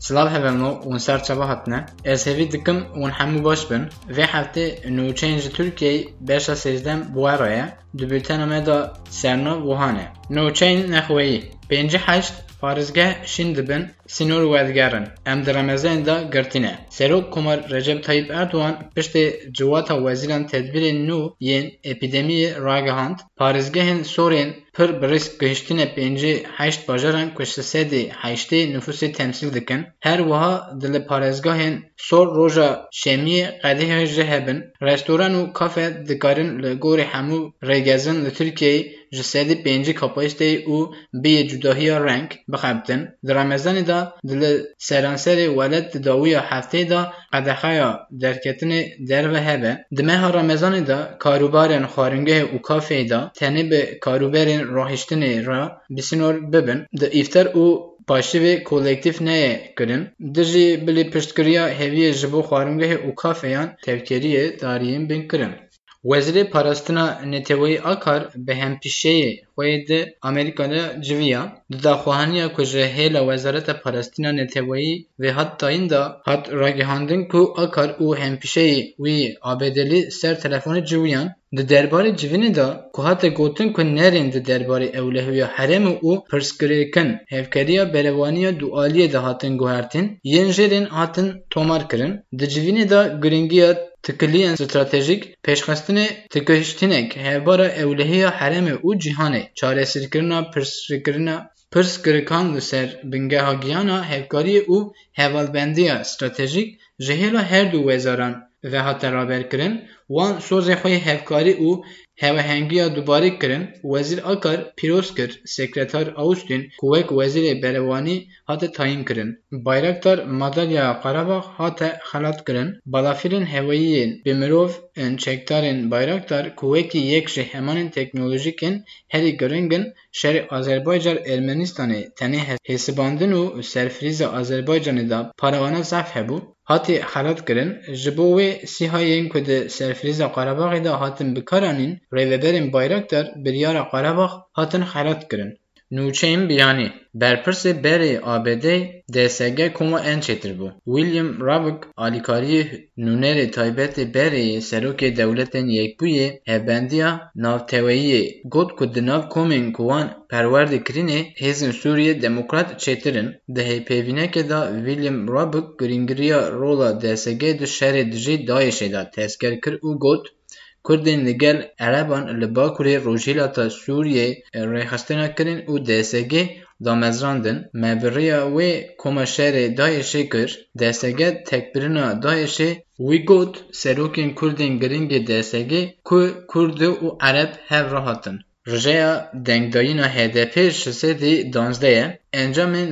سلاب هبمنو از صباحتنا دکم اون ونحمو باش بن و هفته نو چینج ترکی تركي باشا سيزدم بوارايا دبلتانا مدى سرنا وهانا نو چین نخوي Parêzgeh şîn dibin sînor werdigerin. Em di Remezanê da girtîne. Serok Komar Recep Tayyip Erdogan piştê civata wezîran tedbîrên nû yên epîdemiyê ragihand. Parêzgehên Sorên pir bi risk gihîştînê pêncî heşt bajaran ku ji sedê heştê nüfusê temsîl dikin. Her wiha di li parêzgahên Sor roja şemiyê qedehê jî hebin. Restoran û kafe dikarin li gorî hemû rêgezin li Tirkiyeyê ji sedî pêncî kapasiteyê û bêyî cudahiya reng bixebtin. Di Remezanê di li seranserê welêt di dawiya heftê da qedexeya derketinê derve hebe. Di meha Remezanê da karûbarên xwaringehê û kafeyê da tenê bi karûberên rahiştinê re bîsînor bibin. Di îftar û paşivê kolektif neyê kirin. Di jî bilî piştkiriya heviyê ji bo xwaringehê û kafeyan tevkeriyê dariyên bin kirin. Wezîrê Parastina Neteweyî Akar bi hempêşeyê xwe di Amerîkayê civiya. Di daxuyaniya ku ji hêla Wezareta Parastina Neteweyî vê hat dayîn da hat ragihandin ku Akar û hempêşeyê wî ABDlî ser telefonê civiyan. Di derbarê civînê de ku hate gotin ku nerên di derbarê ewlehiya herêmê û pirsgirêkin hevkariya berevaniya dualiyê de hatin guhertin, yên jêrên hatin tomar kirin. Di civînê de giringiya تکلیان استراتژیک پیشخستنی تکشتینک هر بار اولهیا حرم او جهان چاره سرکرنا پرسکرنا پرسکرکان لسر بنگه هاگیانا هفکاری او هوالبندیا استراتژیک جهلا هر دو وزاران و هاتر رابر کرن wan sozê xwe hevkarî û hevehengiya dubarî kirin, Wezîr Akar pîroz kir Sekreter Awustîn ku wek Wezîrê Berevanî hate tayin kirin. Bayraktar Madalya Qarabağ hate xelat kirin. Balafirên hewayîyên bi mirov ên Bayraktar ku wekî yek ji hemanên teknolojîk yên Azerbaycan Ermenistanê tenê hesibandin û serfirîza Azerbaycanê da parawana zaf hebû, hatî xelat kirin. Ji bo wê sîhayên فریز قرباقی دا هاتن بکارانین ریوه برین بایرکتر بریار قرباق هاتن خیرات کرن. Nûçeyên biyanî Berpirsê berê ABDê DSG koma en çêtir bû. William Ravik alîkariyê nûnerê taybetê berê Serokê Dewletên Yekbûyê Hevbendiya Navteweyiyê got ku di nav komên ku wan perwerdê kirînê Hêzên Sûriye Demokrat çêtir in. Di hêvpêvînekê da William Ravik giringiriya rola DSG di şerê dijî Daişê da tezger kir û got Kurdên li gel Ereban li Bakurê Rojhîlata Sûriyê rêxistina kirin û DSG damezrandin. Me bi rêya wê koma şerê Daişê kir. DSG tekbirina Daişê wî got serokên Kurdên giringê DSG ku Kurd û Ereb hev rahatin. Rijeya dengdayîna HDP ji sedî danzdeh ye. Encamên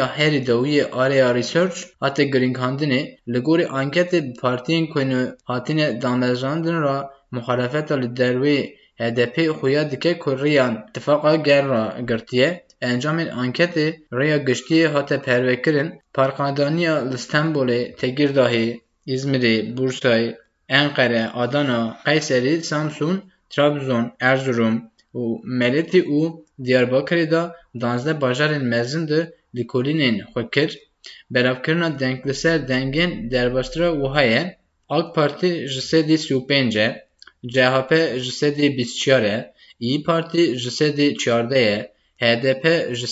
ya herî dawiyê Area Research hate giringhandinê li gorî anketê bi partiyên ku hatine damezrandin ra muxalefeta li derwê HDP xuya dike ku rêya Îtifaqa Gel ra girtiye. Encamên anketê rêya giştiyê hate pervekirin. Parkadaniya li Stenbolê, Tekirdahê, İzmirê, Bursayê, Adana, Qeyserî, Samsun Trabzon, Erzurum û Meletî û Diyarbakirê da danzdeh bajarên mezin di lêkolînên xwe kir. Belavkirina deng derbastira wiha ye. AK Parti ji e, CHP ji çar e, İYİ Parti ji e, HDP ji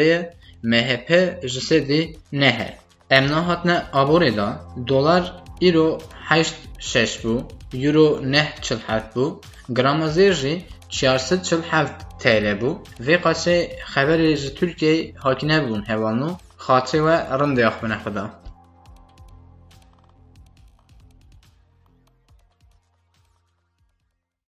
e, MHP ji sedî neh e. Em dolar îro heşt şeş bû, یورو 947 بوو grama zê jî 447 TL bû vê qasê xeberê ji Tirkiyeyê hakine bûn hevalnû xaçê we rindê axivîne xweda